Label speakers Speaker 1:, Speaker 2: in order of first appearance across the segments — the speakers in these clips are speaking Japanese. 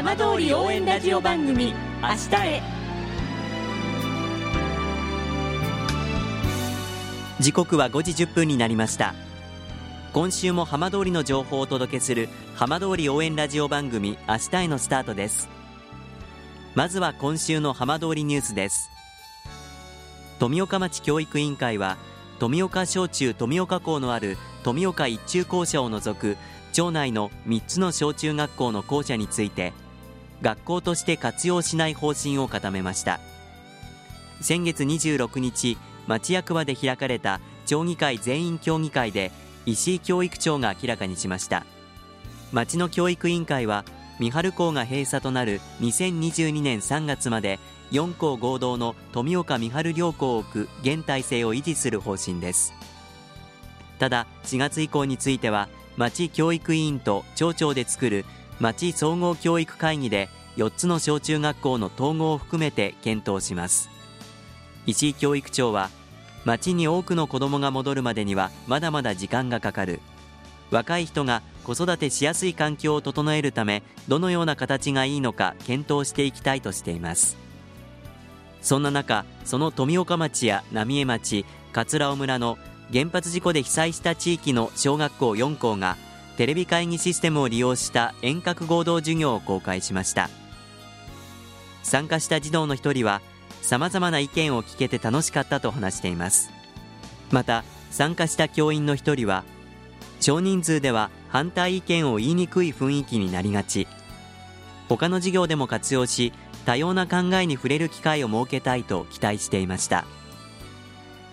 Speaker 1: 浜通り応援ラジオ番組明日へ。
Speaker 2: 時刻は5時1分になりました。今週も浜通りの情報をお届けする浜通り応援ラジオ番組明日へのスタートです。まずは今週の浜通りニュースです。富岡町教育委員会は富岡小中富岡校のある富岡一中校舎を除く町内の3つの小中学校の校舎について学校として活用しない方針を固めました。先月26日町役場で開かれた町議会全員協議会で石井教育長が明らかにしました。町の教育委員会は三春校が閉鎖となる2022年3月まで4校合同の富岡三春両校を置く現体制を維持する方針です。ただ4月以降については町教育委員と町長で作る町総合教育会議で4つの小中学校の統合を含めて検討します。石井教育長は町に多くの子どもが戻るまでにはまだまだ時間がかかる。若い人が子育てしやすい環境を整えるためどのような形がいいのか検討していきたいとしています。そんな中その富岡町や浪江町桂尾村の原発事故で被災した地域の小学校4校がテレビ会議システムを利用した遠隔合同授業を公開しました。参加した児童の一人はさまざまな意見を聞けて楽しかったと話しています。また参加した教員の一人は少人数では反対意見を言いにくい雰囲気になりがち。他の授業でも活用し多様な考えに触れる機会を設けたいと期待していました。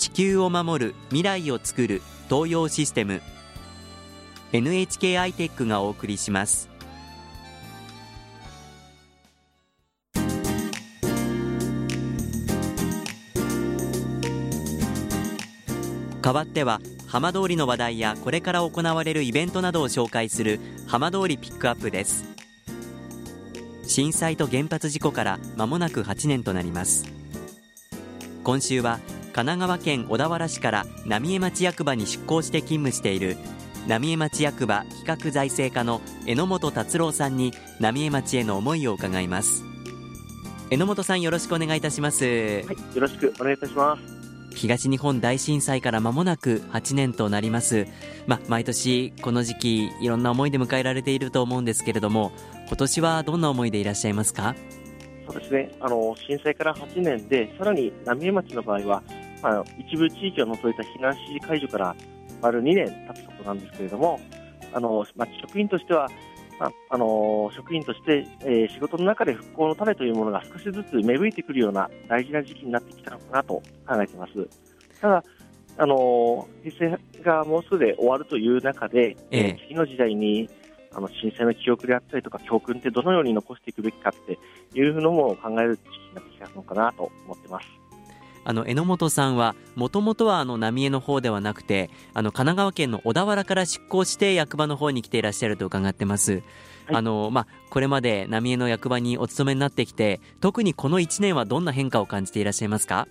Speaker 2: 地球を守る未来をつくる東洋システム。NHK アイテックがお送りします。代わっては浜通りの話題やこれから行われるイベントなどを紹介する浜通りピックアップです。震災と原発事故から間もなく8年となります。今週は神奈川県小田原市から浪江町役場に出向して勤務している浪江町役場企画財政課の榎本達郎さんに浪江町への思いを伺います。榎本さんよろしくお願いいたします。はい
Speaker 3: よろしくお願いいたします。
Speaker 2: 東日本大震災から間もなく8年となります、まあ、毎年この時期いろんな思いで迎えられていると思うんですけれども今年はどんな思いでいらっしゃいますか？
Speaker 3: そうですね。あの震災から8年でさらに浪江町の場合は、まあ、一部地域を除いた避難指示解除から丸2年経つところなんですけれどもあの、まあ、職員としてはああの職員として、えー、仕事の中で復興の種というものが少しずつ芽吹いてくるような大事な時期になってきたのかなと考えています。ただあの平成がもうすぐで終わるという中で、ええ、次の時代にあの震災の記憶であったりとか教訓ってどのように残していくべきかっていうのも考える時期になってきたのかなと思ってます。
Speaker 2: あの榎本さんはもともとはあの浪江の方ではなくてあの神奈川県の小田原から出向して役場の方に来ていらっしゃると伺ってます。はい、あのまあ、これまで浪江の役場にお勤めになってきて特にこの1年はどんな変化を感じていらっしゃいますか？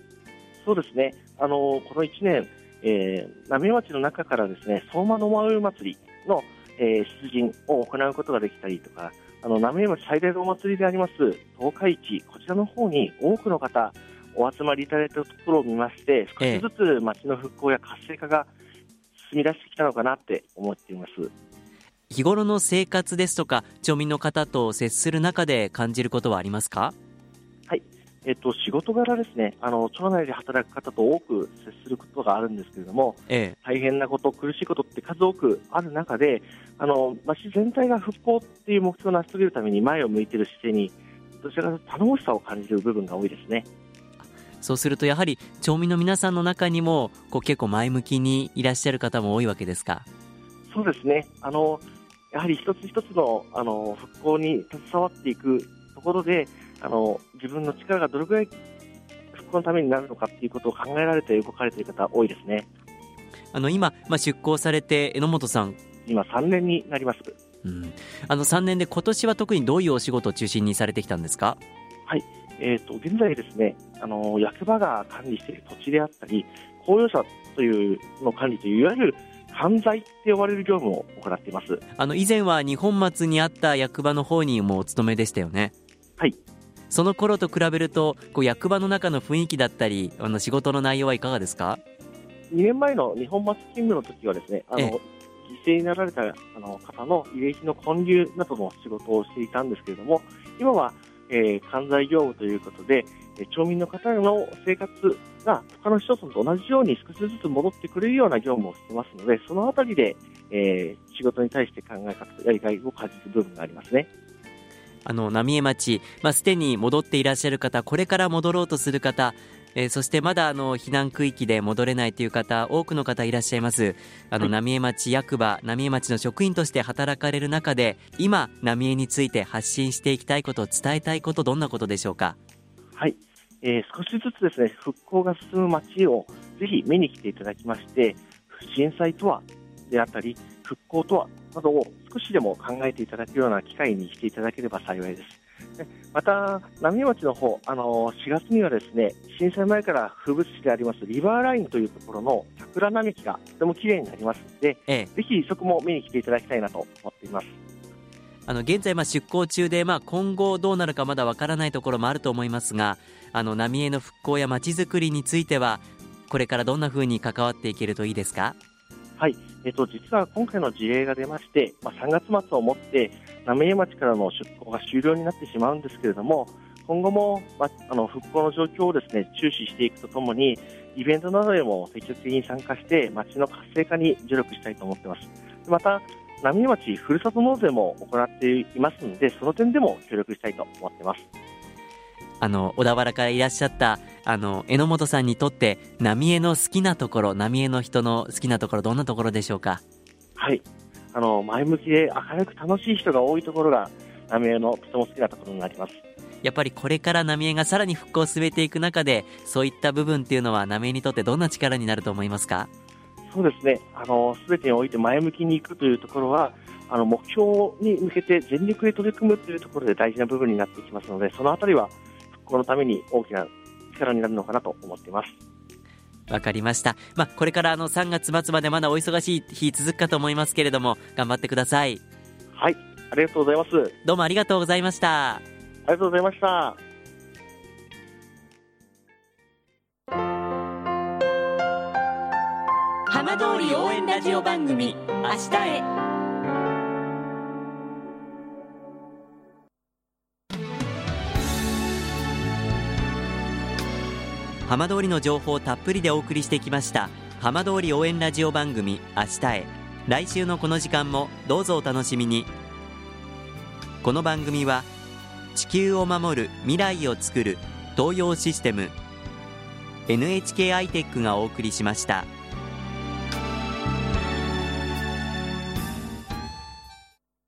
Speaker 3: そうですね。あのこの1年、えー、浪江町の中からですね相馬の舞祭りの、えー、出陣を行うことができたりとかあの浪江町最大のお祭りであります東海市こちらの方に多くの方お集まりいただいたところを見まして、少しずつ町の復興や活性化が進み出してきたのかなって思っています。
Speaker 2: 日頃の生活ですとか、町民の方と接する中で感じることはありますか？
Speaker 3: はい。えっと、仕事柄ですね、あの、町内で働く方と多く接することがあるんですけれども、ええ、大変なこと、苦しいことって数多くある中で、あの、町全体が復興っていう目標を成し遂げるために前を向いている姿勢に、どちらかというと頼もしさを感じる部分が多いですね。
Speaker 2: そうするとやはり町民の皆さんの中にもこう結構前向きにいらっしゃる方も多いわけですか？
Speaker 3: そうですね。あのやはり一つ一つのあの復興に携わっていくところであの自分の力がどれくらい復興のためになるのかっていうことを考えられて動かれている方多いですね。
Speaker 2: あの今、まあ、出向されて榎本さん。
Speaker 3: 今3年になります、
Speaker 2: うん、あの3年で今年は特にどういうお仕事を中心にされてきたんですか？
Speaker 3: はいえーと、現在ですねあの役場が管理している土地であったり公用車というの管理といういわゆる犯罪って呼ばれる業務を行っています。
Speaker 2: あの以前は二本松にあった役場の方にもお勤めでしたよね。
Speaker 3: はい。
Speaker 2: その頃と比べるとこう役場の中の雰囲気だったりあの仕事の内容はいかがですか
Speaker 3: ？2年前の二本松勤務の時はですねあの犠牲になられたあの方の慰霊碑の建立などの仕事をしていたんですけれども今は、えー、管財業務ということでえ町民の方の生活が他の市町村と同じように少しずつ戻ってくれるような業務をしてますので、そのあたりで、えー、仕事に対して考え方やりがいを感じる部分がありますね。
Speaker 2: あの浪江町、まあ、すでに戻っていらっしゃる方、これから戻ろうとする方、えー、そしてまだあの避難区域で戻れないという方、多くの方いらっしゃいます。あの、はい、浪江町役場、浪江町の職員として働かれる中で、今、浪江について発信していきたいこと、伝えたいこと、どんなことでしょうか？
Speaker 3: はい。えー、少しずつですね、復興が進む街をぜひ見に来ていただきまして、震災とはであったり、復興とはなどを少しでも考えていただくような機会にしていただければ幸いです。また、浪江町の方、あの4月にはですね、震災前から風物詩でありますリバーラインというところの桜並木がとても綺麗になりますので、ええ、ぜひそこも見に来ていただきたいなと思っています。
Speaker 2: あの現在まあ出向中で、まあ、今後どうなるかまだわからないところもあると思いますがあの浪江の復興やまちづくりについてはこれからどんなふうに関わっていけるといいですか？
Speaker 3: はい、えっと、実は今回の事例が出まして、まあ、3月末をもって浪江町からの出向が終了になってしまうんですけれども今後も、まあの復興の状況をですね注視していくとともにイベントなどでも積極的に参加して町の活性化に助力したいと思っています。また浪江町ふるさと納税も行っていますのでその点でも協力したいと思っています。
Speaker 2: あの小田原からいらっしゃったあの榎本さんにとって浪江の好きなところ浪江の人の好きなところどんなところでしょうか？
Speaker 3: はいあの前向きで明るく楽しい人が多いところが浪江のとても好きなところになります。
Speaker 2: やっぱりこれから浪江がさらに復興を進めていく中でそういった部分っていうのは浪江にとってどんな力になると思いますか？
Speaker 3: そうですね、あの全てにおいて前向きにいくというところは、あの目標に向けて全力で取り組むというところで大事な部分になってきますので、そのあたりは復興のために大きな力になるのかなと思っています。
Speaker 2: わかりました。まあ、これからあの3月末までまだお忙しい日続くかと思いますけれども、頑張ってください。
Speaker 3: はい、ありがとうございます。
Speaker 2: どうもありがとうございました。あ
Speaker 3: りがとうございました。
Speaker 1: 浜通り応援ラジオ番組「明日へ」
Speaker 2: 浜通りの情報をたっぷりでお送りしてきました。浜通り応援ラジオ番組「明日へ」来週のこの時間もどうぞお楽しみに。この番組は地球を守る未来をつくる東洋システム NHK アイテックがお送りしました。